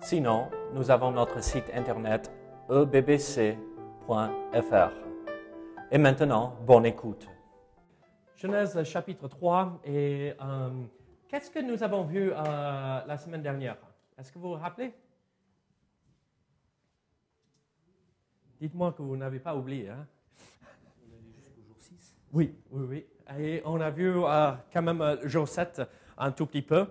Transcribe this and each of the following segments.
Sinon, nous avons notre site internet ebbc.fr. Et maintenant, bonne écoute. Genèse chapitre 3. Et euh, qu'est-ce que nous avons vu euh, la semaine dernière? Est-ce que vous vous rappelez? Dites-moi que vous n'avez pas oublié. Hein? On a vu jusqu'au jour 6. Oui, oui, oui. Et on a vu euh, quand même euh, jour 7 un tout petit peu.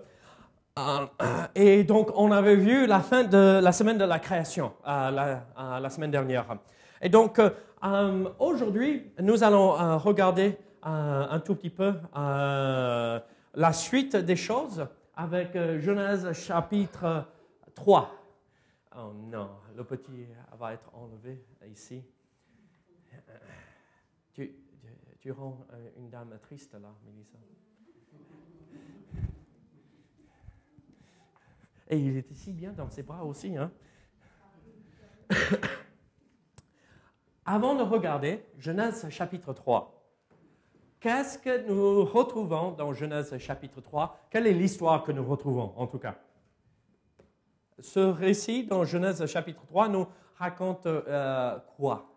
Euh, et donc, on avait vu la fin de la semaine de la création euh, la, euh, la, semaine dernière. Et donc, aujourd'hui, nous allons regarder un tout petit peu la suite des choses avec Genèse chapitre 3. Oh non, le petit va être enlevé ici. Tu, tu rends une dame triste là, Mélissa. Et il était si bien dans ses bras aussi. Hein? Avant de regarder Genèse chapitre 3, qu'est-ce que nous retrouvons dans Genèse chapitre 3 Quelle est l'histoire que nous retrouvons en tout cas? Ce récit dans Genèse chapitre 3 nous raconte euh, quoi?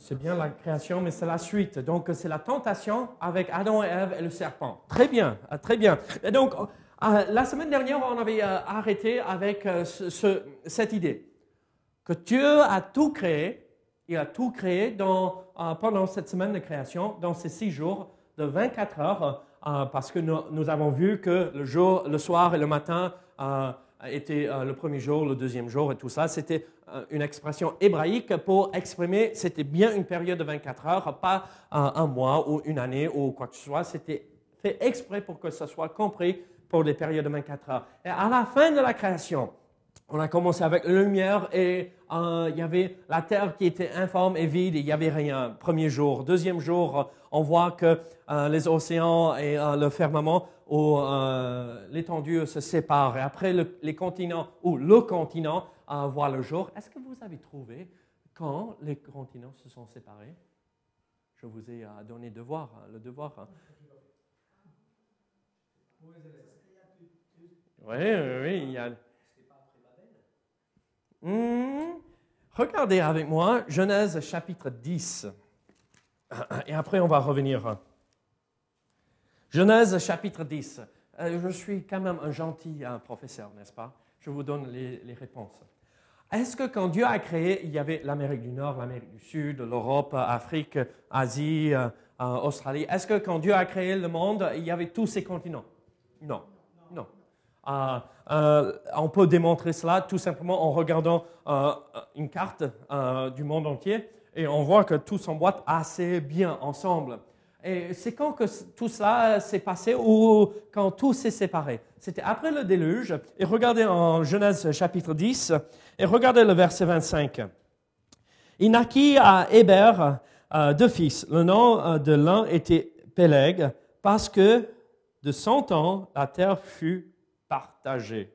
C'est bien la création, mais c'est la suite. Donc, c'est la tentation avec Adam et Ève et le serpent. Très bien, euh, très bien. Et donc, euh, la semaine dernière, on avait euh, arrêté avec ce, cette idée que Dieu a tout créé. Il a tout créé dans, pendant cette semaine de création, dans ces six jours de 24 heures, parce que nous, nous, avons vu que le jour, le soir et le matin était le premier jour, le deuxième jour et tout ça. C'était une expression hébraïque pour exprimer, c'était bien une période de 24 heures, pas un mois ou une année ou quoi que ce soit. C'était fait exprès pour que ce soit compris pour des périodes de 24 heures. Et à la fin de la création, on a commencé avec la lumière et euh, il y avait la terre qui était informe et vide, et il n'y avait rien. Premier jour. Deuxième jour, on voit que euh, les océans et euh, le firmament ou l'étendue se séparent. Et après, le, les continents ou le continent à voir le jour. Est-ce que vous avez trouvé quand les continents se sont séparés? Je vous ai donné devoir, le devoir. Hein. Oui, oui, il y a. Mmh. Regardez avec moi Genèse chapitre 10. Et après, on va revenir. Genèse chapitre 10. Euh, je suis quand même un gentil un professeur, n'est-ce pas? Je vous donne les, réponses. Est-ce que quand Dieu a créé, il y avait l'Amérique du Nord, l'Amérique du Sud, l'Europe, Afrique, Asie, euh, Australie? Est-ce que quand Dieu a créé le monde, il y avait tous ces continents? Non. Non. Euh, euh, on peut démontrer cela tout simplement en regardant euh, une carte du monde entier et on voit que tout s'emboîte assez bien ensemble. Et c'est quand que tout cela s'est passé ou quand tout s'est séparé? C'était après le déluge. Et regardez en Genèse chapitre 10 et regardez le verset 25. Il naquit à Héber euh, deux fils. Le nom de l'un était Péleg parce que de son temps la terre fut partagée.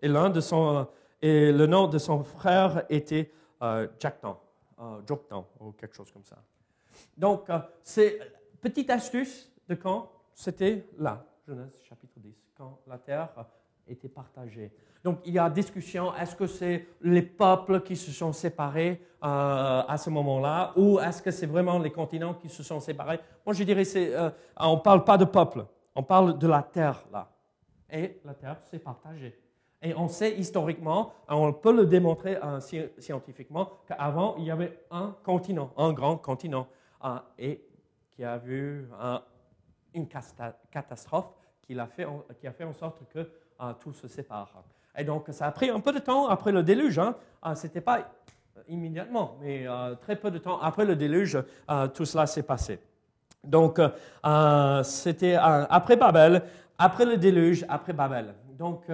Et, de son, et le nom de son frère était euh, Joktan, euh, ou quelque chose comme ça. Donc, euh, c'est petite astuce de quand c'était là, Genèse chapitre 10, quand la terre était partagée. Donc, il y a discussion, est-ce que c'est les peuples qui se sont séparés euh, à ce moment-là, ou est-ce que c'est vraiment les continents qui se sont séparés? Moi, je dirais, euh, on ne parle pas de peuple, on parle de la terre, là. Et la terre s'est partagée. Et on sait historiquement, on peut le démontrer euh, scientifiquement, qu'avant, il y avait un continent, un grand continent, euh, et qui a vu une catastrophe qui a, fait en, qui a fait en sorte que euh, tout se sépare. Et donc, ça a pris un peu de temps après le déluge. Hein. Euh, Ce n'était pas immédiatement, mais euh, très peu de temps après le déluge, tout cela s'est passé. Donc, c'était après Babel, après le déluge, après Babel. Donc,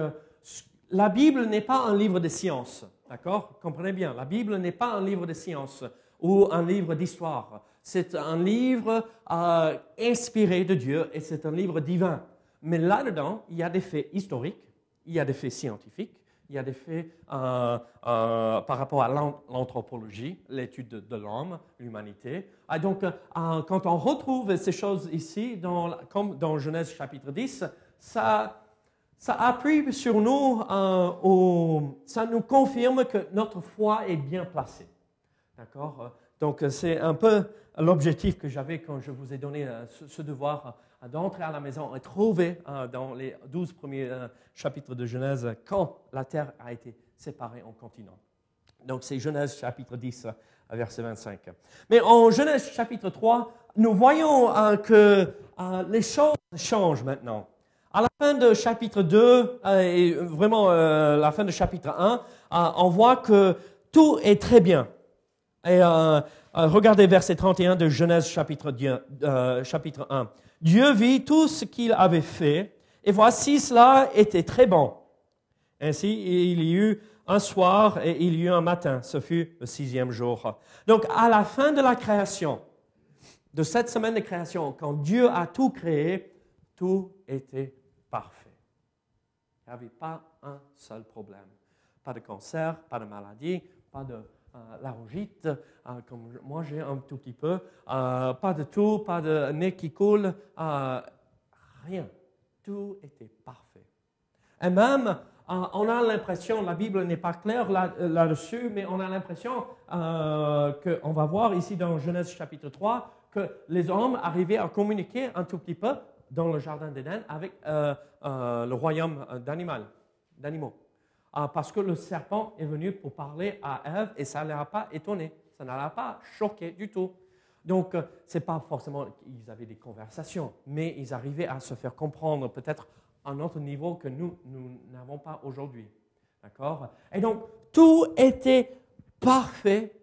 la Bible n'est pas un livre de science, d'accord? Comprenez bien, la Bible n'est pas un livre de science ou un livre d'histoire. C'est un livre euh, inspiré de Dieu et c'est un livre divin. Mais là-dedans, il y a des faits historiques, il y a des faits scientifiques, il y a des faits euh, euh, par rapport à l'anthropologie, l'étude de, l'homme, l'humanité. Et donc, quand on retrouve ces choses ici, comme dans Genèse chapitre 10, ça, ça appuie sur nous, ça nous confirme que notre foi est bien placée. D'accord? Donc, c'est un peu l'objectif que j'avais quand je vous ai donné ce devoir d'entrer à la maison et trouver euh, dans les douze premiers euh, chapitres de Genèse quand la terre a été séparée en continents. Donc c'est Genèse chapitre 10, euh, verset 25. Mais en Genèse chapitre 3, nous voyons que les choses changent maintenant. À la fin de chapitre 2, et vraiment la fin de chapitre 1, on voit que tout est très bien. Et regardez verset 31 de Genèse chapitre, chapitre 1. Dieu vit tout ce qu'il avait fait, et voici cela était très bon. Ainsi, il y eut un soir et il y eut un matin. Ce fut le sixième jour. Donc, à la fin de la création, de cette semaine de création, quand Dieu a tout créé, tout était parfait. Il n'y avait pas un seul problème. Pas de cancer, pas de maladie, pas de euh, laryngite, euh, comme moi j'ai un tout petit peu, euh, pas de tout, pas de nez qui coule, rien. Tout était parfait. Et même, on a l'impression, la Bible n'est pas claire là-dessus, mais on a l'impression qu'on va voir ici dans Genèse chapitre 3 que les hommes arrivaient à communiquer un tout petit peu dans le jardin d'Éden avec le royaume d'animaux. Ah, parce que le serpent est venu pour parler à Ève et ça ne l'a pas étonné, ça ne l'a pas choqué du tout. Donc, euh, ce n'est pas forcément qu'ils avaient des conversations, mais ils arrivaient à se faire comprendre peut-être à un autre niveau que nous, nous n'avons pas aujourd'hui. D'accord? Et donc, tout était parfait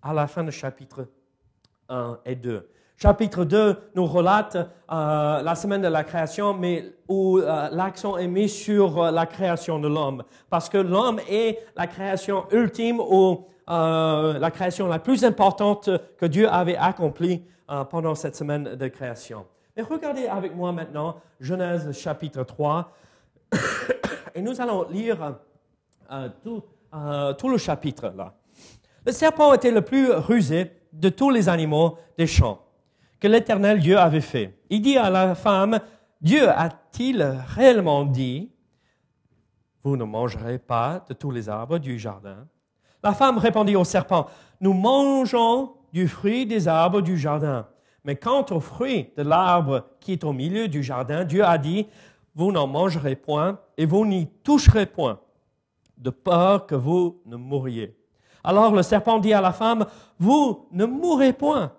à la fin du chapitre 1 et 2. Chapitre 2 nous relate euh, la semaine de la création, mais où euh, l'accent est mis sur euh, la création de l'homme. Parce que l'homme est la création ultime ou la création la plus importante que Dieu avait accomplie pendant cette semaine de création. Mais regardez avec moi maintenant Genèse chapitre 3. Et nous allons lire tout, tout le chapitre là. Le serpent était le plus rusé de tous les animaux des champs que l'Éternel Dieu avait fait. Il dit à la femme, Dieu a-t-il réellement dit, vous ne mangerez pas de tous les arbres du jardin? La femme répondit au serpent, nous mangeons du fruit des arbres du jardin. Mais quant au fruit de l'arbre qui est au milieu du jardin, Dieu a dit, vous n'en mangerez point et vous n'y toucherez point, de peur que vous ne mouriez. Alors le serpent dit à la femme, vous ne mourrez point.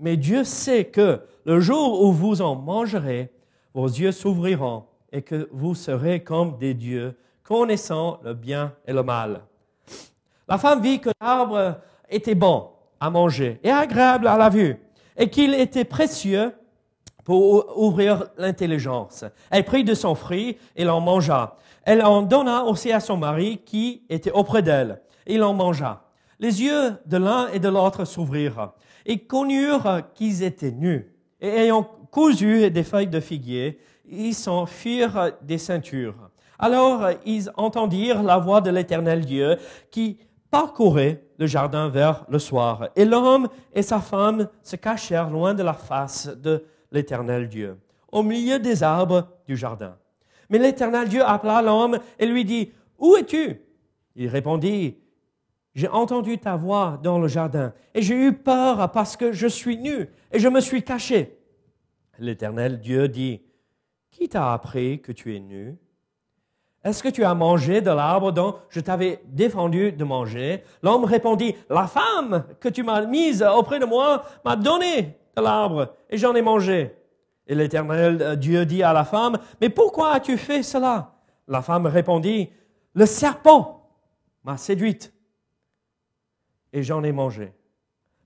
Mais Dieu sait que le jour où vous en mangerez, vos yeux s'ouvriront et que vous serez comme des dieux, connaissant le bien et le mal. La femme vit que l'arbre était bon à manger et agréable à la vue, et qu'il était précieux pour ouvrir l'intelligence. Elle prit de son fruit et l'en mangea. Elle en donna aussi à son mari qui était auprès d'elle. Il en mangea. Les yeux de l'un et de l'autre s'ouvrirent et connurent qu'ils étaient nus. Et ayant cousu des feuilles de figuier, ils s'en firent des ceintures. Alors ils entendirent la voix de l'Éternel Dieu qui parcourait le jardin vers le soir. Et l'homme et sa femme se cachèrent loin de la face de l'Éternel Dieu, au milieu des arbres du jardin. Mais l'Éternel Dieu appela l'homme et lui dit, Où es-tu? Il répondit, j'ai entendu ta voix dans le jardin et j'ai eu peur parce que je suis nu et je me suis caché. L'Éternel Dieu dit, Qui t'a appris que tu es nu? Est-ce que tu as mangé de l'arbre dont je t'avais défendu de manger? L'homme répondit, La femme que tu m'as mise auprès de moi m'a donné de l'arbre et j'en ai mangé. Et l'Éternel Dieu dit à la femme, Mais pourquoi as-tu fait cela? La femme répondit, Le serpent m'a séduite et j'en ai mangé.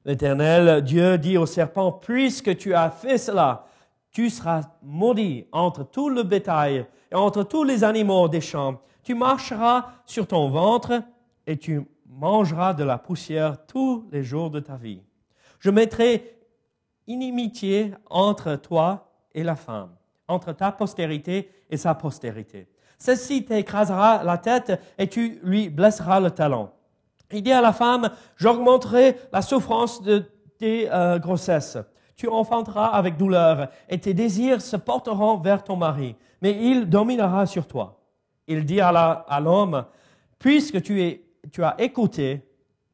L'Éternel Dieu dit au serpent, puisque tu as fait cela, Tu seras maudit entre tout le bétail et entre tous les animaux des champs. Tu marcheras sur ton ventre et tu mangeras de la poussière tous les jours de ta vie. Je mettrai inimitié entre toi et la femme, entre ta postérité et sa postérité. Celle-ci t'écrasera la tête et tu lui blesseras le talon. Il dit à la femme, j'augmenterai la souffrance de tes euh, grossesses. Tu enfanteras avec douleur et tes désirs se porteront vers ton mari, mais il dominera sur toi. Il dit à l'homme, puisque tu, tu as écouté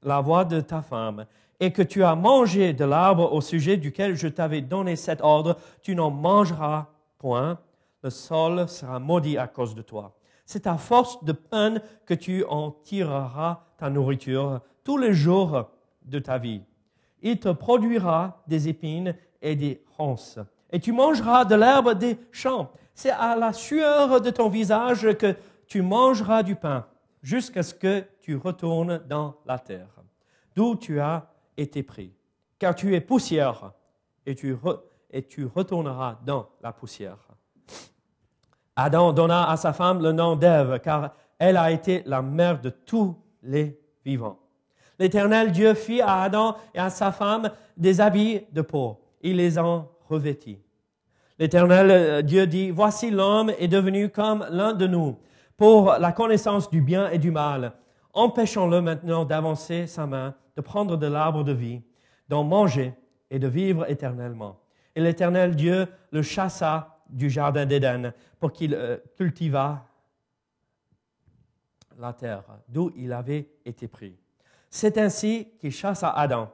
la voix de ta femme et que tu as mangé de l'arbre au sujet duquel je t'avais donné cet ordre, tu n'en mangeras point, le sol sera maudit à cause de toi. C'est à force de peine que tu en tireras ta nourriture tous les jours de ta vie. Il te produira des épines et des ronces. Et tu mangeras de l'herbe des champs. C'est à la sueur de ton visage que tu mangeras du pain, jusqu'à ce que tu retournes dans la terre, d'où tu as été pris. Car tu es poussière, et tu, et tu retourneras dans la poussière. Adam donna à sa femme le nom d'Ève, car elle a été la mère de tous les vivants. L'Éternel Dieu fit à Adam et à sa femme des habits de peau. Il les en revêtit. L'Éternel euh, Dieu dit, Voici l'homme est devenu comme l'un de nous, pour la connaissance du bien et du mal. Empêchons-le maintenant d'avancer sa main, de prendre de l'arbre de vie, d'en manger et de vivre éternellement. Et l'Éternel Dieu le chassa du jardin d'Éden pour qu'il euh, cultivât la terre, d'où il avait été pris. C'est ainsi qu'il chassa Adam,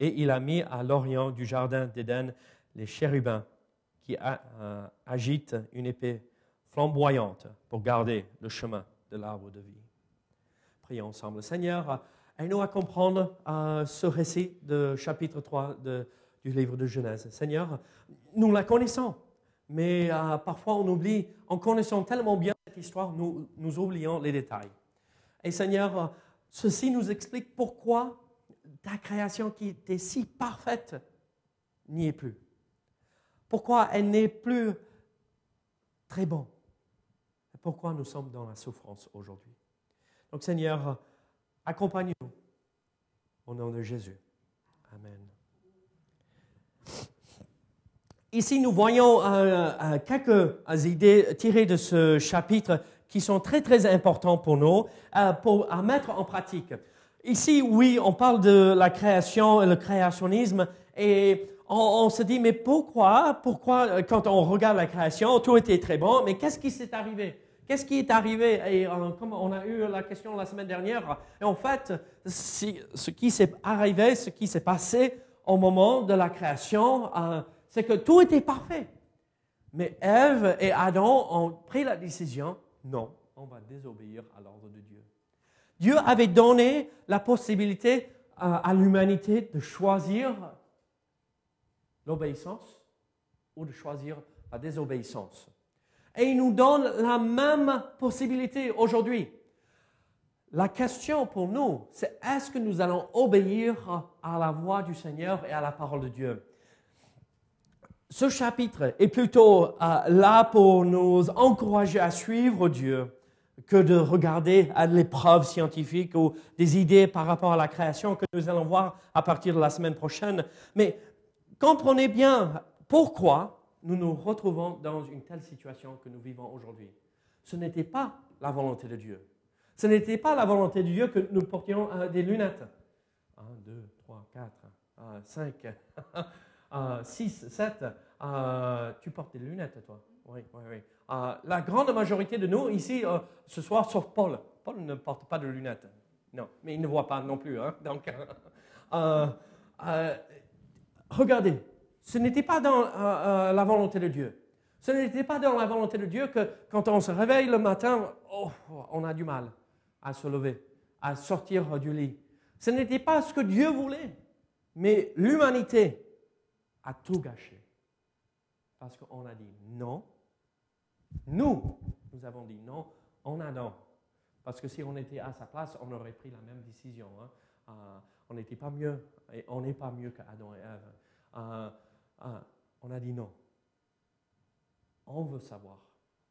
et il a mis à l'orient du jardin d'Éden les chérubins qui euh, agitent une épée flamboyante pour garder le chemin de l'arbre de vie. Prions ensemble. Seigneur, aide-nous à comprendre euh, ce récit de chapitre 3 du livre de Genèse. Seigneur, nous la connaissons, mais euh, parfois on oublie, en connaissant tellement bien cette histoire, nous, nous oublions les détails. Et Seigneur, Ceci nous explique pourquoi ta création qui était si parfaite n'y est plus. Pourquoi elle n'est plus très bonne. Pourquoi nous sommes dans la souffrance aujourd'hui. Donc Seigneur, accompagne-nous au nom de Jésus. Amen. Ici, nous voyons euh, euh, quelques idées tirées de ce chapitre qui sont très, très importants pour nous euh, pour, à mettre en pratique. Ici, oui, on parle de la création et le créationnisme et on, se dit, mais pourquoi, pourquoi, euh, quand on regarde la création, tout était très bon, mais qu'est-ce qui s'est arrivé? Qu'est-ce qui est arrivé? Et euh, comme on a eu la question la semaine dernière, en fait, ce qui s'est arrivé, ce qui s'est passé au moment de la création, c'est que tout était parfait. Mais Ève et Adam ont pris la décision non, on va désobéir à l'ordre de Dieu. Dieu avait donné la possibilité à, l'humanité de choisir l'obéissance ou de choisir la désobéissance. Et il nous donne la même possibilité aujourd'hui. La question pour nous, c'est est-ce que nous allons obéir à la voix du Seigneur et à la parole de Dieu? Ce chapitre est plutôt euh, là pour nous encourager à suivre Dieu que de regarder à l'épreuve scientifique ou des idées par rapport à la création que nous allons voir à partir de la semaine prochaine. Mais comprenez bien pourquoi nous nous retrouvons dans une telle situation que nous vivons aujourd'hui. Ce n'était pas la volonté de Dieu. Ce n'était pas la volonté de Dieu que nous portions euh, des lunettes. 1, 2, 3, 4, 5. 6, 7, euh, tu portes des lunettes, toi. Oui, oui, oui. Euh, la grande majorité de nous ici, euh, ce soir, sauf Paul. Paul ne porte pas de lunettes. Non, mais il ne voit pas non plus. Hein. Donc, regardez, ce n'était pas dans la volonté de Dieu. Ce n'était pas dans la volonté de Dieu que quand on se réveille le matin, oh, on a du mal à se lever, à sortir du lit. Ce n'était pas ce que Dieu voulait. Mais l'humanité a tout gâché. Parce qu'on a dit non. Nous, nous avons dit non en Adam. Parce que si on était à sa place, on aurait pris la même décision. Hein. Euh, on n'était pas mieux, et on n'est pas mieux qu'Adam et Ève. Euh, euh, on a dit non. on veut savoir.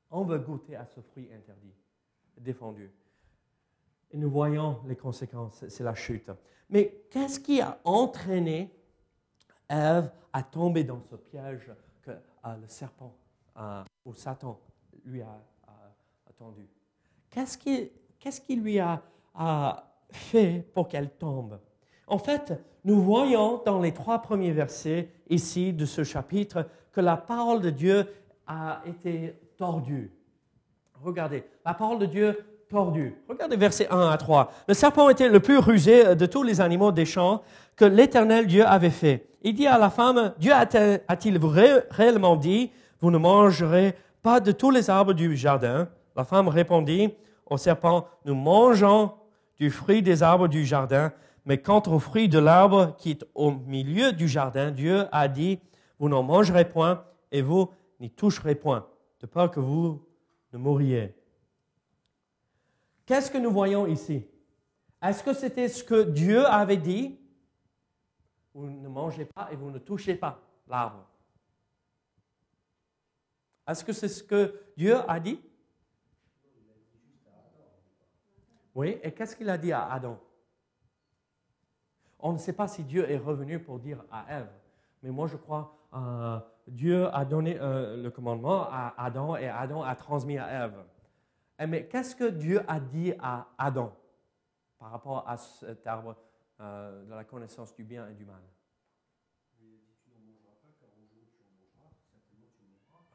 On veut goûter à ce fruit interdit, défendu. Et nous voyons les conséquences, c'est la chute. Mais qu'est-ce qui a entraîné Ève à tomber dans ce piège que euh, le serpent ou Satan lui a, qui, qu'est-ce qui lui a, a fait pour qu'elle tombe? En fait, nous voyons dans les trois premiers versets ici de ce chapitre que la parole de Dieu a été tordue. Regardez, la parole de Dieu tordue. Regardez versets 1 à 3. Le serpent était le plus rusé de tous les animaux des champs que l'Éternel Dieu avait fait. Il dit à la femme, Dieu a-t-il réellement dit, vous ne mangerez pas de tous les arbres du jardin? La femme répondit au serpent, nous mangeons du fruit des arbres du jardin, mais quant au fruit de l'arbre qui est au milieu du jardin, Dieu a dit, vous n'en mangerez point et vous n'y toucherez point, de peur que vous ne mouriez. Qu'est-ce que nous voyons ici? Est-ce que c'était ce que Dieu avait dit? Vous ne mangez pas et vous ne touchez pas l'arbre. Est-ce que c'est ce que Dieu a dit? Oui, et qu'est-ce qu'il a dit à Adam? On ne sait pas si Dieu est revenu pour dire à Ève, mais moi je crois que euh, Dieu a donné euh, le commandement à Adam et Adam a transmis à Ève. Eh, mais qu'est-ce que Dieu a dit à Adam par rapport à cet arbre euh, de la connaissance du bien et du mal?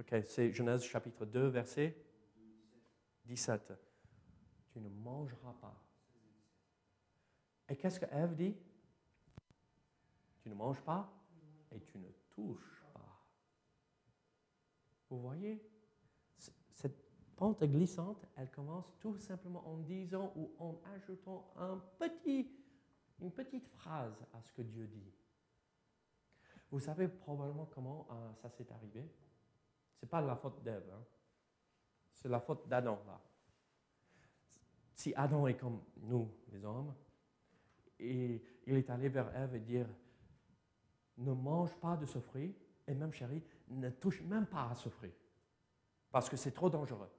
Ok, c'est Genèse chapitre 2, verset 17. Tu ne mangeras pas. Et qu'est-ce que Ève dit? Tu ne manges pas et tu ne touches pas. Vous voyez? Pente glissante, elle commence tout simplement en disant ou en ajoutant une petite phrase à ce que Dieu dit. Vous savez probablement comment euh, ça s'est arrivé. Ce n'est pas la faute d'Ève, hein. c'est la faute d'Adam là. Si Adam est comme nous, les hommes, et il est allé vers Ève et dire ne mange pas de ce fruit, et même chérie, ne touche même pas à ce fruit, parce que c'est trop dangereux.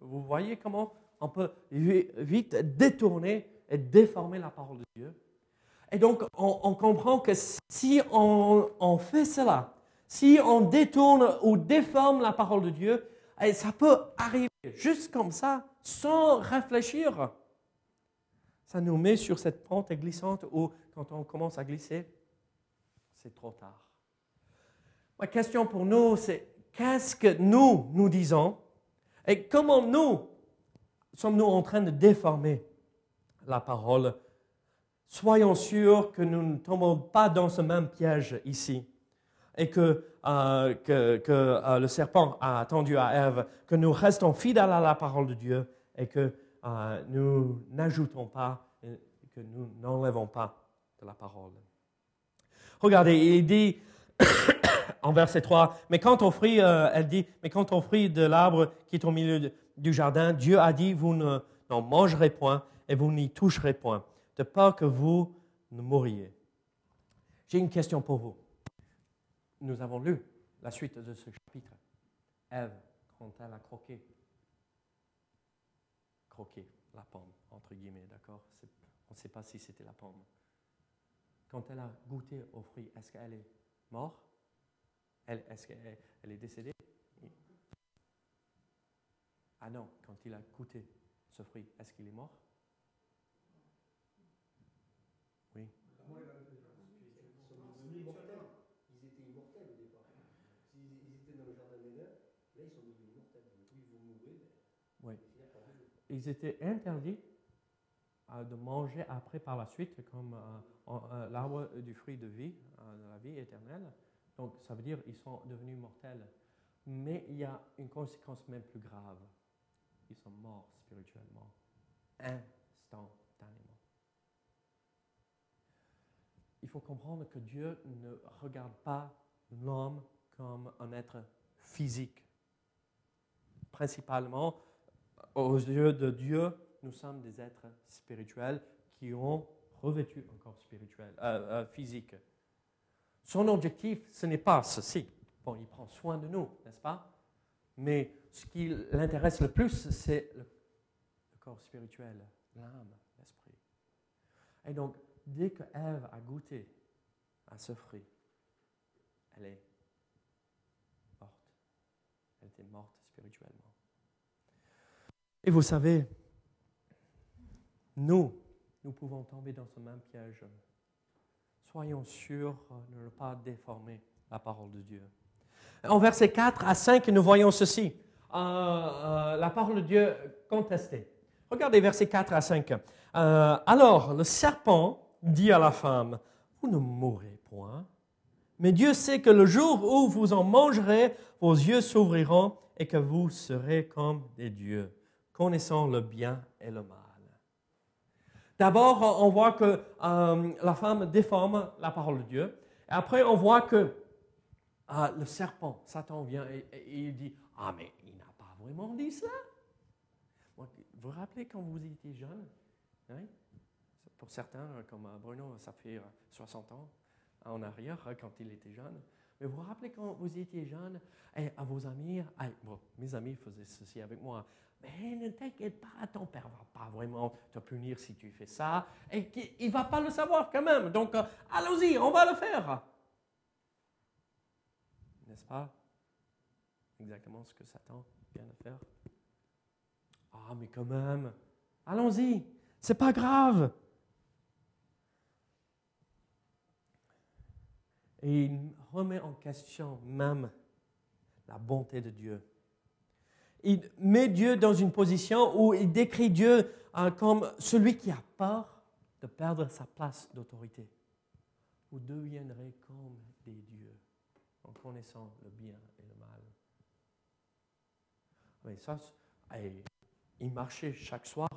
Vous voyez comment on peut vite détourner et déformer la parole de Dieu. Et donc, on, comprend que si on, fait cela, si on détourne ou déforme la parole de Dieu, eh, ça peut arriver juste comme ça, sans réfléchir. Ça nous met sur cette pente glissante où, quand on commence à glisser, c'est trop tard. Ma question pour nous, c'est qu'est-ce que nous, nous disons et comment nous sommes-nous en train de déformer la parole? Soyons sûrs que nous ne tombons pas dans ce même piège ici et que, euh, que, euh, le serpent a attendu à Ève, que nous restons fidèles à la parole de Dieu et que euh, nous n'ajoutons pas, que nous n'enlevons pas de la parole. Regardez, il dit en verset 3, mais quand on fruit, euh, elle dit, mais quand on fruit de l'arbre qui est au milieu du jardin, Dieu a dit, vous n'en mangerez point et vous n'y toucherez point, de peur que vous ne mouriez. J'ai une question pour vous. Nous avons lu la suite de ce chapitre. Ève, quand elle a croqué, croqué la pomme, entre guillemets, d'accord? On ne sait pas si c'était la pomme. Quand elle a goûté au fruit, est-ce qu'elle est morte? Est-ce qu'elle est décédée? Ah non, quand il a goûté ce fruit, est-ce qu'il est mort? Oui. Ils étaient immortels au départ. Ils étaient dans le jardin d'Éden, là ils sont devenus mortels. Donc ils vont mourir. Oui. Ils étaient interdits de manger après par la suite comme euh, euh, l'arbre du fruit de vie, euh, la vie éternelle. Donc, ça veut dire qu'ils sont devenus mortels. Mais il y a une conséquence même plus grave. Ils sont morts spirituellement, instantanément. Il faut comprendre que Dieu ne regarde pas l'homme comme un être physique. Principalement, aux yeux de Dieu, nous sommes des êtres spirituels qui ont revêtu un corps spirituel, euh, euh, physique. Son objectif, ce n'est pas ceci. Bon, il prend soin de nous, n'est-ce pas? Mais ce qui l'intéresse le plus, c'est le, corps spirituel, l'âme, l'esprit. Et donc, dès que Ève a goûté à ce fruit, elle est morte. Elle était morte spirituellement. Et vous savez, nous, nous pouvons tomber dans ce même piège. Soyons sûrs de ne pas déformer la parole de Dieu. En versets 4 à 5, nous voyons ceci. Euh, euh, la parole de Dieu contestée. Regardez versets 4 à 5. Euh, alors, le serpent dit à la femme, vous ne mourrez point, mais Dieu sait que le jour où vous en mangerez, vos yeux s'ouvriront et que vous serez comme des dieux, connaissant le bien et le mal. D'abord, on voit que euh, la femme déforme la parole de Dieu. Et après, on voit que euh, le serpent, Satan vient et, il dit, ah mais il n'a pas vraiment dit cela. Vous vous rappelez quand vous étiez jeune hein? Pour certains, comme Bruno, ça fait 60 ans en arrière, quand il était jeune. Mais vous vous rappelez quand vous étiez jeune, et à vos amis, bon, mes amis faisaient ceci avec moi. Mais ne t'inquiète pas, ton père ne va pas vraiment te punir si tu fais ça. Et il ne va pas le savoir quand même. Donc, euh, allons-y, on va le faire. N'est-ce pas? Exactement ce que Satan vient de faire Ah, mais quand même, allons-y, c'est pas grave. Et il remet en question même la bonté de Dieu. Il met Dieu dans une position où il décrit Dieu euh, comme celui qui a peur de perdre sa place d'autorité. Vous deviendrez comme des dieux en connaissant le bien et le mal. Mais ça, il marchait chaque soir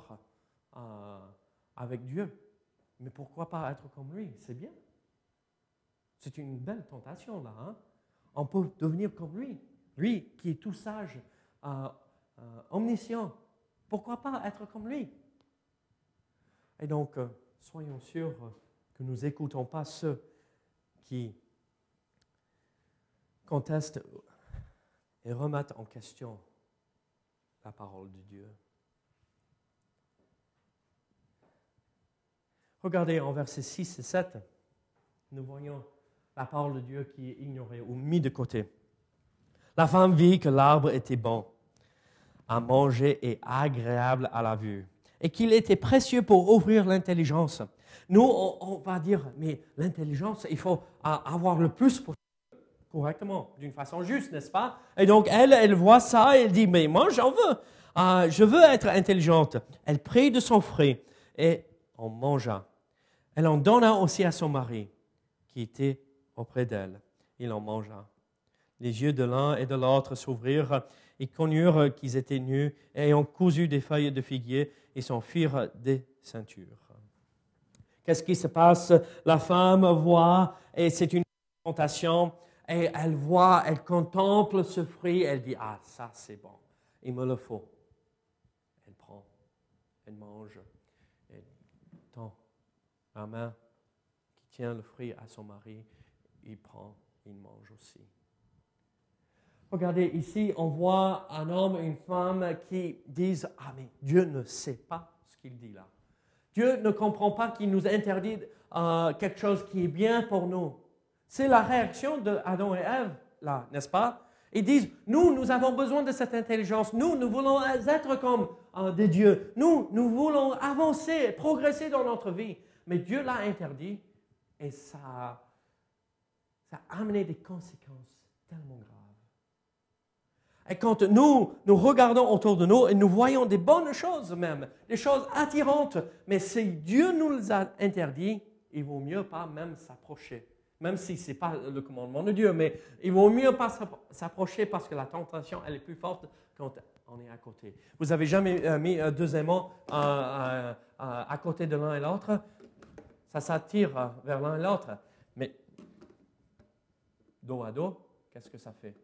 euh, avec Dieu. Mais pourquoi pas être comme lui? C'est bien. C'est une belle tentation là. Hein? On peut devenir comme lui. Lui qui est tout sage, omniscient. Pourquoi pas être comme lui? Et donc, euh, soyons sûrs que nous n'écoutons pas ceux qui contestent et remettent en question la parole de Dieu. Regardez en versets 6 et 7, nous voyons la parole de Dieu qui est ignorée ou mise de côté. La femme vit que l'arbre était bon à manger et agréable à la vue, et qu'il était précieux pour ouvrir l'intelligence. Nous, on, va dire, mais l'intelligence, il faut avoir le plus possible correctement, d'une façon juste, n'est-ce pas? Et donc, elle, elle voit ça et elle dit, mais moi, j'en veux. Ah, je veux être intelligente. Elle prit de son fruit et on mangea. Elle en donna aussi à son mari, qui était auprès d'elle. Il en mangea. Les yeux de l'un et de l'autre s'ouvrirent, ils connurent qu'ils étaient nus, et ayant cousu des feuilles de figuier, ils s'en firent des ceintures. Qu'est-ce qui se passe? La femme voit, et c'est une confrontation, et elle voit, elle contemple ce fruit, elle dit, ah, ça c'est bon, il me le faut. Elle prend, elle mange, elle tend la main qui tient le fruit à son mari, il prend, il mange aussi. Regardez ici, on voit un homme et une femme qui disent Ah, mais Dieu ne sait pas ce qu'il dit là. Dieu ne comprend pas qu'il nous interdit euh, quelque chose qui est bien pour nous. C'est la réaction de Adam et Ève, là, n'est-ce pas? Ils disent Nous, nous avons besoin de cette intelligence. Nous, nous voulons être comme euh, des dieux. Nous, nous voulons avancer, progresser dans notre vie. Mais Dieu l'a interdit et ça, ça a amené des conséquences tellement graves. Et quand nous, nous regardons autour de nous et nous voyons des bonnes choses même, des choses attirantes, mais si Dieu nous les a interdits, il vaut mieux pas même s'approcher. Même si ce n'est pas le commandement de Dieu, mais il vaut mieux pas s'approcher parce que la tentation, elle est plus forte quand on est à côté. Vous avez jamais euh, mis euh, deux aimants euh, à côté de l'un et l'autre? Ça s'attire vers l'un et l'autre. Mais dos à dos, qu'est-ce que ça fait?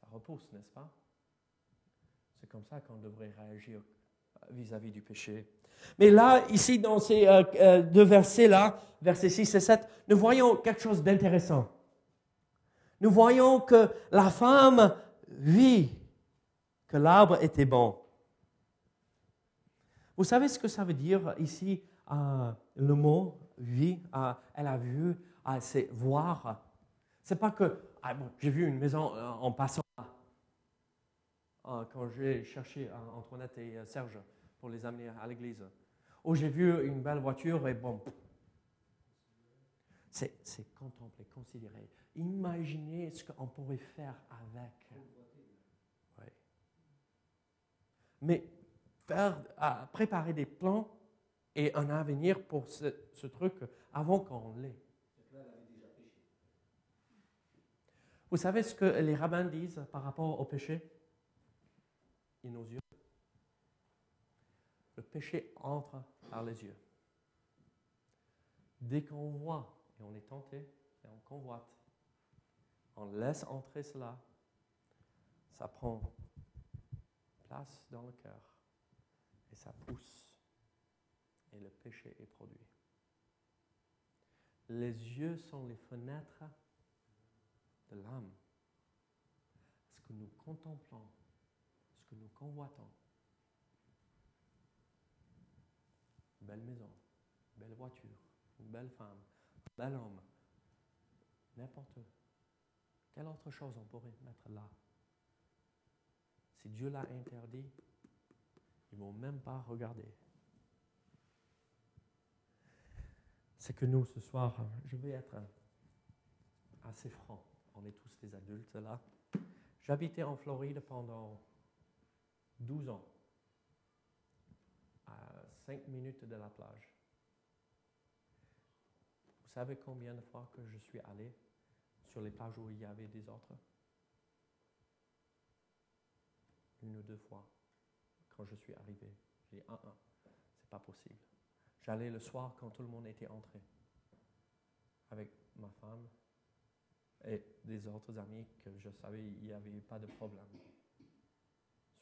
Ça repousse, n'est-ce pas? C'est comme ça qu'on devrait réagir vis-à-vis du péché. Mais là, ici, dans ces euh, euh, deux versets-là, versets 6 et 7, nous voyons quelque chose d'intéressant. Nous voyons que la femme vit que l'arbre était bon. Vous savez ce que ça veut dire ici, euh, le mot vie, euh, elle a vu, euh, c'est voir. C'est pas que, ah j'ai vu une maison euh, en passant euh, quand j'ai cherché euh, Antoinette et euh, Serge pour les amener à l'église. Ou j'ai vu une belle voiture et bon. C'est contempler, considérer, imaginer ce qu'on pourrait faire avec. Mais préparer des plans et un avenir pour ce truc avant qu'on l'ait. Vous savez ce que les rabbins disent par rapport au péché? Nos yeux Le péché entre par les yeux. Dès qu'on voit et on est tenté et on convoite, on laisse entrer cela, ça prend place dans le cœur et ça pousse et le péché est produit. Les yeux sont les fenêtres de l'âme. Ce que nous contemplons, que nous convoitons. Belle maison, belle voiture, une belle femme, un bel homme, n'importe quelle autre chose on pourrait mettre là. Si Dieu l'a interdit, ils ne vont même pas regarder. C'est que nous, ce soir, je vais être assez franc. On est tous des adultes là. J'habitais en Floride pendant 12 ans, à 5 minutes de la plage. Vous savez combien de fois que je suis allé sur les plages où il y avait des autres? Une ou deux fois. Quand je suis arrivé, j'ai dit, ah, ah, c'est pas possible. J'allais le soir quand tout le monde était entré, avec ma femme et des autres amis que je savais il n'y avait pas de problème.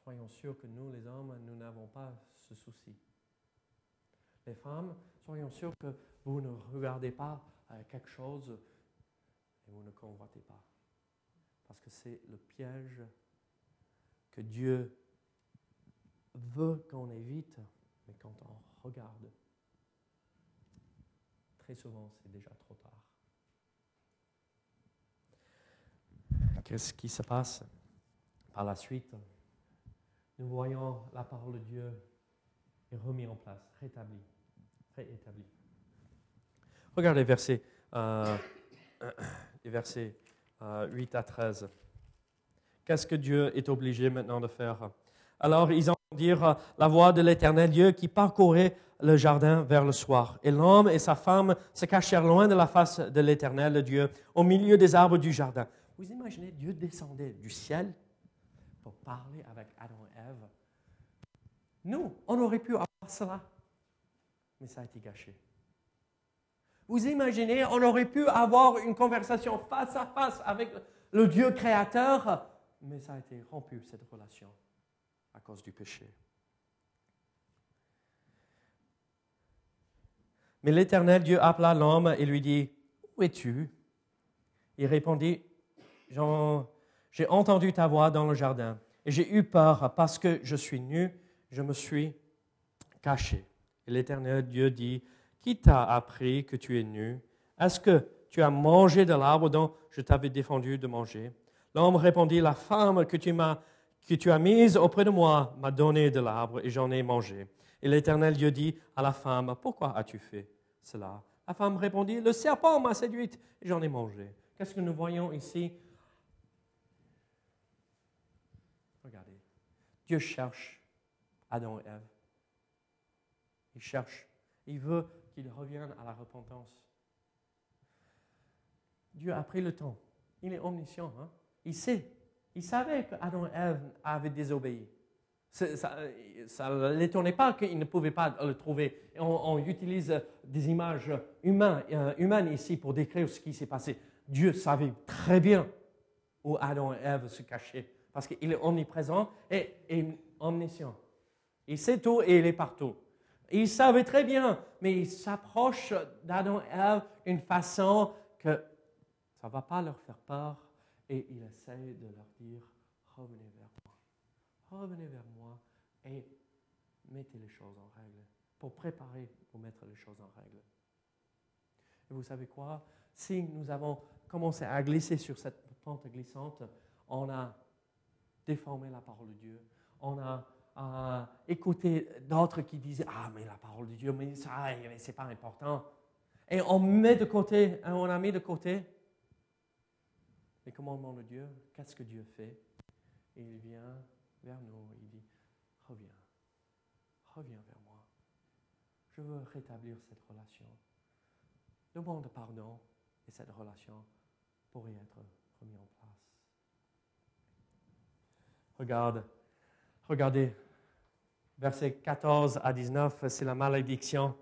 Soyons sûrs que nous, les hommes, nous n'avons pas ce souci. Les femmes, soyons sûrs que vous ne regardez pas euh, quelque chose et vous ne convoitez pas. Parce que c'est le piège que Dieu veut qu'on évite, mais quand on regarde, très souvent c'est déjà trop tard. Qu'est-ce qui se passe par la suite? Nous voyons la parole de Dieu est remise en place, rétablie, réétablie. Regardez versets, euh, les versets euh, 8 à 13. Qu'est-ce que Dieu est obligé maintenant de faire? Alors ils entendirent la voix de l'Éternel Dieu qui parcourait le jardin vers le soir. Et l'homme et sa femme se cachèrent loin de la face de l'Éternel Dieu, au milieu des arbres du jardin. Vous imaginez, Dieu descendait du ciel pour parler avec Adam et Ève. Nous, on aurait pu avoir cela, mais ça a été gâché. Vous imaginez, on aurait pu avoir une conversation face à face avec le Dieu créateur, mais ça a été rompu, cette relation, à cause du péché. Mais l'Éternel Dieu appela l'homme et lui dit, Où es-tu? Il répondit, J'en- J'ai entendu ta voix dans le jardin et j'ai eu peur parce que je suis nu, je me suis caché. Et l'Éternel Dieu dit, Qui t'a appris que tu es nu? Est-ce que tu as mangé de l'arbre dont je t'avais défendu de manger? L'homme répondit, La femme que tu m'as que tu as mise auprès de moi m'a donné de l'arbre et j'en ai mangé. Et l'Éternel Dieu dit à la femme, Pourquoi as-tu fait cela? La femme répondit, Le serpent m'a séduite et j'en ai mangé. Qu'est-ce que nous voyons ici Regardez, Dieu cherche Adam et Ève. Il cherche, il veut qu'ils reviennent à la repentance. Dieu a pris le temps. Il est omniscient. hein. Il sait. Il savait qu'Adam et Ève avaient désobéi. Ça ne l'étonnait pas qu'ils ne pouvaient pas le trouver. On utilise des images humaines, euh, humaines ici pour décrire ce qui s'est passé. Dieu savait très bien où Adam et Ève se cachaient parce qu'il est omniprésent et, omniscient. Il sait tout et il est partout. Il savait très bien, mais il s'approche d'Adam et Ève d'une façon que ça ne va pas leur faire peur et il essaie de leur dire revenez vers moi. revenez vers moi et mettez les choses en règle, pour préparer, pour mettre les choses en règle. Et vous savez quoi? Si nous avons commencé à glisser sur cette pente glissante, on a déformé la parole de Dieu, on a écouté d'autres qui disaient Ah, mais la parole de Dieu, mais ça, c'est pas important. Et on met de côté, hein, on a mis de côté les commandements de Dieu. Qu'est-ce que Dieu fait? Il vient vers nous, il dit Reviens, reviens vers moi. Je veux rétablir cette relation. Demande pardon et cette relation pourrait être remise en place. Regarde, regardez, versets 14 à 19, c'est la malédiction.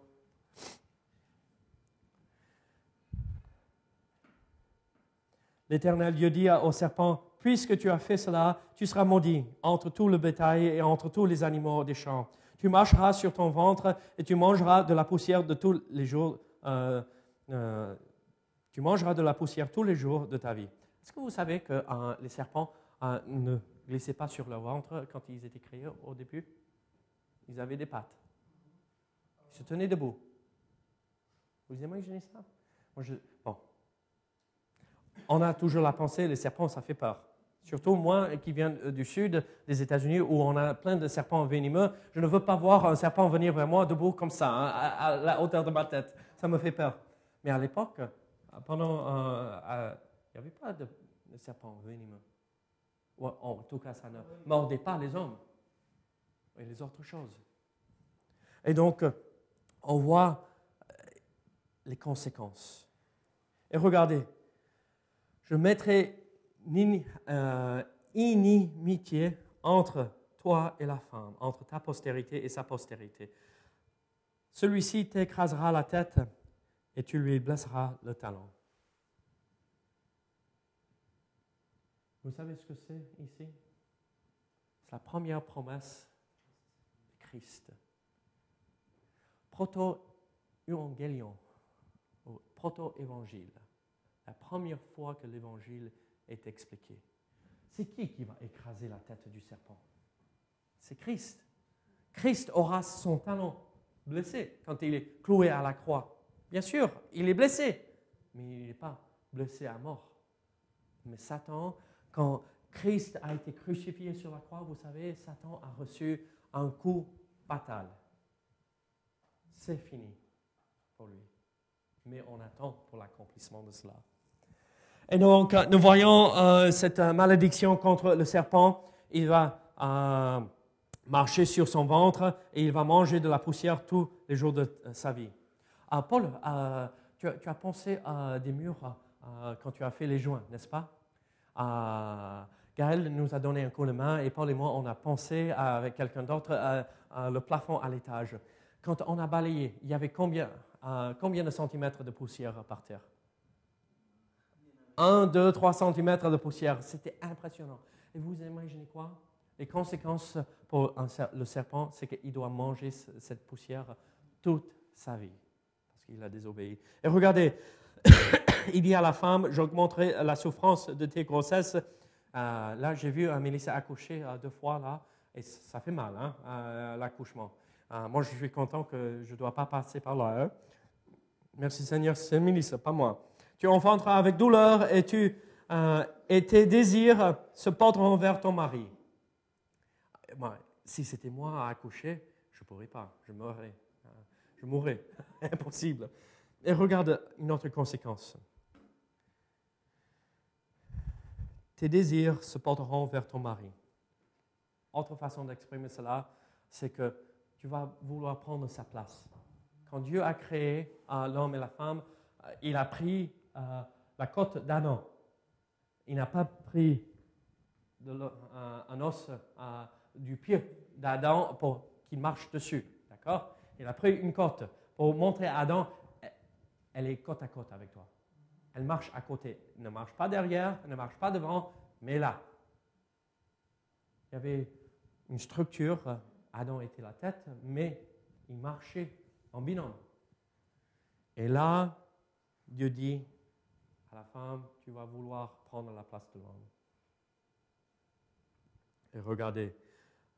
L'Éternel Dieu dit au serpent, puisque tu as fait cela, tu seras maudit entre tout le bétail et entre tous les animaux des champs. Tu marcheras sur ton ventre et tu mangeras de la poussière de tous les jours. Euh, euh, tu mangeras de la poussière tous les jours de ta vie. Est-ce que vous savez que euh, les serpents ne glissaient pas sur leur ventre quand ils étaient créés au début Ils avaient des pattes. Ils se tenaient debout. Vous imaginez ça? Bon. On a toujours la pensée, les serpents, ça fait peur. Surtout moi qui viens du sud des États-Unis où on a plein de serpents venimeux. Je ne veux pas voir un serpent venir vers moi debout comme ça, hein, à, la hauteur de ma tête. Ça me fait peur. Mais à l'époque, pendant, euh, il n'y avait pas de, serpents venimeux. En tout cas, ça ne mordait pas les hommes et les autres choses. Et donc, on voit euh, les conséquences. Et regardez, je mettrai euh, inimitié entre toi et la femme, entre ta postérité et sa postérité. Celui-ci t'écrasera la tête et tu lui blesseras le talon. Vous savez ce que c'est ici? C'est la première promesse de Christ. Proto-évangélion, proto-évangile. La première fois que l'évangile est expliqué. C'est qui qui va écraser la tête du serpent? C'est Christ. Christ aura son talon blessé quand il est cloué à la croix. Bien sûr, il est blessé, mais il n'est pas blessé à mort. Mais Satan, quand Christ a été crucifié sur la croix, vous savez, Satan a reçu un coup fatal. C'est fini pour lui. Mais on attend pour l'accomplissement de cela. Et donc, nous voyons euh, cette euh, malédiction contre le serpent. Il va euh, marcher sur son ventre et il va manger de la poussière tous les jours de sa vie. Paul, tu, as pensé à des murs quand tu as fait les joints, n'est-ce pas? Gaël nous a donné un coup de main et Paul et moi, on a pensé avec quelqu'un d'autre le plafond à l'étage. Quand on a balayé, il y avait combien, combien de centimètres de poussière par terre? 1, 2, 3 cm de poussière. C'était impressionnant. Et vous imaginez quoi? Les conséquences pour le serpent, c'est qu'il doit manger cette poussière toute sa vie, parce qu'il a désobéi. Et regardez, il dit à la femme, j'augmenterai la souffrance de tes grossesses. Euh, là, j'ai vu Mélissa accoucher euh, deux fois, là, et ça fait mal, hein, euh, l'accouchement. moi, je suis content que je ne dois pas passer par là. Hein. Merci Seigneur, c'est Mélissa, pas moi tu enfanteras avec douleur et, tu, euh, et tes désirs se porteront vers ton mari. si c'était moi à accoucher, je ne pourrais pas, je mourrais. Je mourrais, impossible. Et regarde une autre conséquence. Tes désirs se porteront vers ton mari. Autre façon d'exprimer cela, c'est que tu vas vouloir prendre sa place. Quand Dieu a créé euh, l'homme et la femme, euh, il a pris euh, la côte d'Adam. Il n'a pas pris un, os du pied d'Adam pour qu'il marche dessus. D'accord? Il a pris une côte pour montrer à Adam, elle est côte à côte avec toi. Elle marche à côté. Ne marche pas derrière, ne marche pas devant, mais là. Il y avait une structure. Adam était la tête, mais il marchait en binôme. Et là, Dieu dit, à la femme, tu vas vouloir prendre la place de l'homme. Et regardez,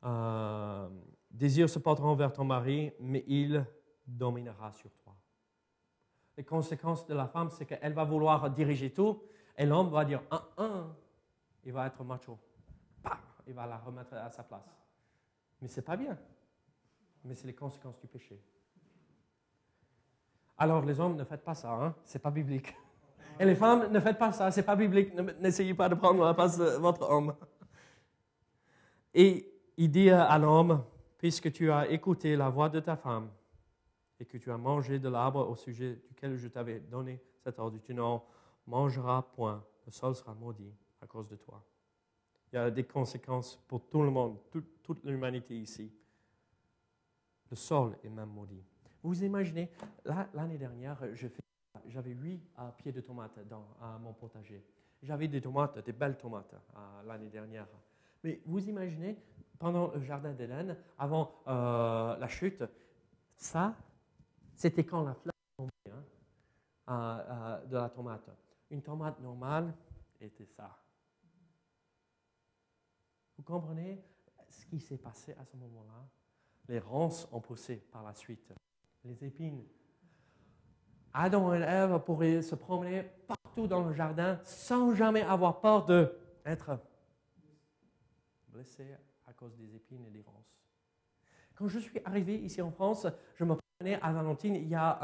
euh, désirs se porteront vers ton mari, mais il dominera sur toi. Les conséquences de la femme, c'est qu'elle va vouloir diriger tout, et l'homme va dire un, un, il va être macho. Bah, il va la remettre à sa place. Mais c'est pas bien. Mais c'est les conséquences du péché. Alors les hommes, ne faites pas ça, hein? c'est pas biblique. Et les femmes, ne faites pas ça, c'est pas biblique. N'essayez pas de prendre la place de votre homme. Et il dit à l'homme, puisque tu as écouté la voix de ta femme et que tu as mangé de l'arbre au sujet duquel je t'avais donné cet ordre, tu n'en mangeras point. Le sol sera maudit à cause de toi. Il y a des conséquences pour tout le monde, toute l'humanité ici. Le sol est même maudit. Vous imaginez, l'année dernière, j'avais huit pieds de tomates dans mon potager. J'avais des tomates, des belles tomates l'année dernière. Mais vous imaginez, pendant le jardin d'Éden, avant euh, la chute, ça, c'était quand la fleur tombait hein, de la tomate? Une tomate normale était ça. Vous comprenez ce qui s'est passé à ce moment-là? Les ronces ont poussé par la suite les épines. Adam et Ève pourraient se promener partout dans le jardin sans jamais avoir peur d'être blessés à cause des épines et des ronces. Quand je suis arrivé ici en France, je me à Valentine. Il y a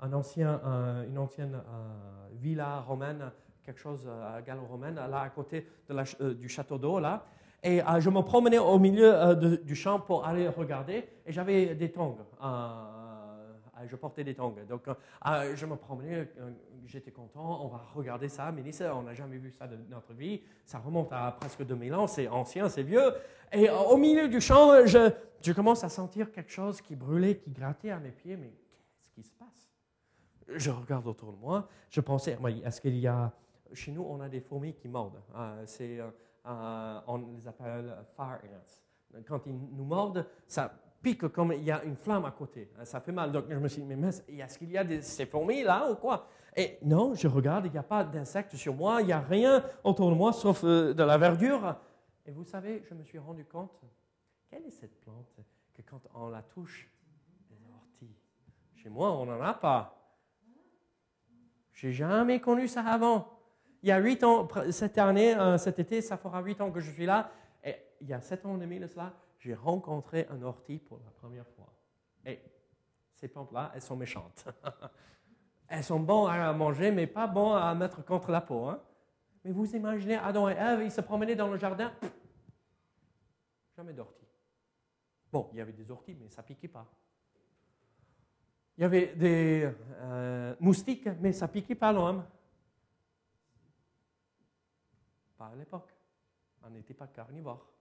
un, ancien, une ancienne euh, villa romaine, quelque chose euh, gallo-romaine, là à côté euh, du château d'eau, là. Et je me promenais au milieu du champ pour aller regarder, et j'avais des tongs je portais des tongs. Donc, euh, euh, je me promenais, euh, j'étais content, on va regarder ça. Mélissa, on n'a jamais vu ça de notre vie. Ça remonte à presque 2000 ans, c'est ancien, c'est vieux. Et au milieu du champ, je, commence à sentir quelque chose qui brûlait, qui grattait à mes pieds. Mais qu'est-ce qui se passe? Je regarde autour de moi. Je pensais, est-ce qu'il y a. Chez nous, on a des fourmis qui mordent. c'est, on les appelle fire ants. Quand ils nous mordent, ça pique comme il y a une flamme à côté. Hein, ça fait mal. Donc je me suis dit, mais est-ce qu'il y a des, ces fourmis là ou quoi? Et non, je regarde, il n'y a pas d'insectes sur moi, il n'y a rien autour de moi sauf euh, de la verdure. Et vous savez, je me suis rendu compte, quelle est cette plante que quand on la touche, des orties Chez moi, on n'en a pas. J'ai jamais connu ça avant. Il y a huit ans, cette année, euh, cet été, ça fera huit ans que je suis là. Et il y a sept ans et demi de cela, j'ai rencontré un ortie pour la première fois. Et ces plantes-là, elles sont méchantes. elles sont bonnes à manger, mais pas bonnes à mettre contre la peau. Hein. Mais vous imaginez Adam et Ève, ils se promenaient dans le jardin, jamais d'ortie. Bon, il y avait des orties, mais ça piquait pas. Il y avait des euh, moustiques, mais ça piquait pas l'homme. Pas à l'époque. On n'était pas carnivore.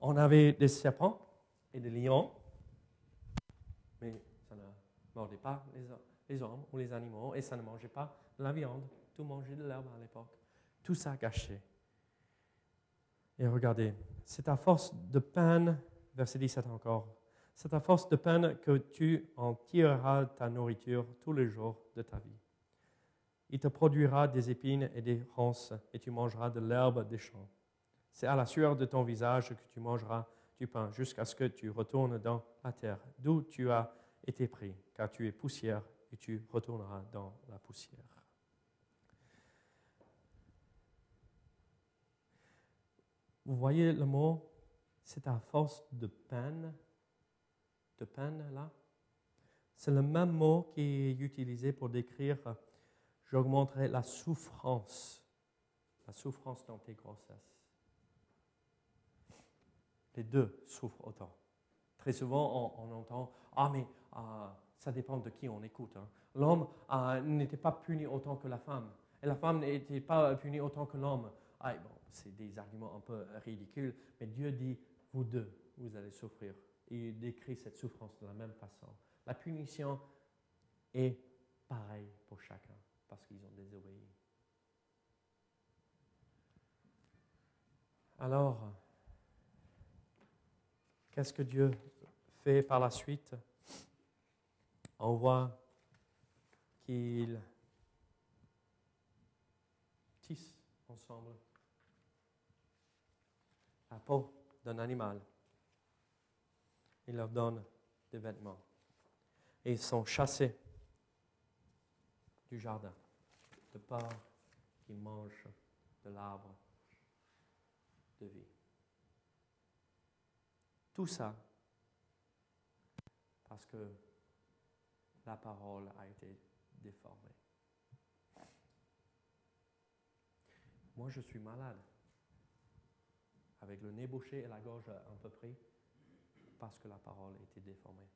On avait des serpents et des lions, mais ça ne mordait pas les, hommes ou les animaux et ça ne mangeait pas la viande. Tout mangeait de l'herbe à l'époque. Tout ça gâché. Et regardez, c'est à force de peine, verset 17 encore, c'est à force de peine que tu en tireras ta nourriture tous les jours de ta vie. Il te produira des épines et des ronces, et tu mangeras de l'herbe des champs. C'est à la sueur de ton visage que tu mangeras du pain jusqu'à ce que tu retournes dans la terre, d'où tu as été pris, car tu es poussière et tu retourneras dans la poussière. Vous voyez le mot, c'est à force de peine, de peine là? C'est le même mot qui est utilisé pour décrire j'augmenterai la souffrance, la souffrance dans tes grossesses les deux souffrent autant. Très souvent, on, entend Ah, mais ah, ça dépend de qui on écoute. Hein. L'homme ah, n'était pas puni autant que la femme, et la femme n'était pas punie autant que l'homme. Ah, bon, c'est des arguments un peu ridicules, mais Dieu dit Vous deux, vous allez souffrir. Il décrit cette souffrance de la même façon. La punition est pareille pour chacun, parce qu'ils ont désobéi. Alors, Qu'est-ce que Dieu fait par la suite? On voit qu'il tisse ensemble la peau d'un animal. Il leur donne des vêtements. Et ils sont chassés du jardin de peur qu'ils mangent de l'arbre de vie. Tout ça parce que la parole a été déformée. Moi, je suis malade, avec le nez bouché et la gorge un peu pris, parce que la parole a été déformée.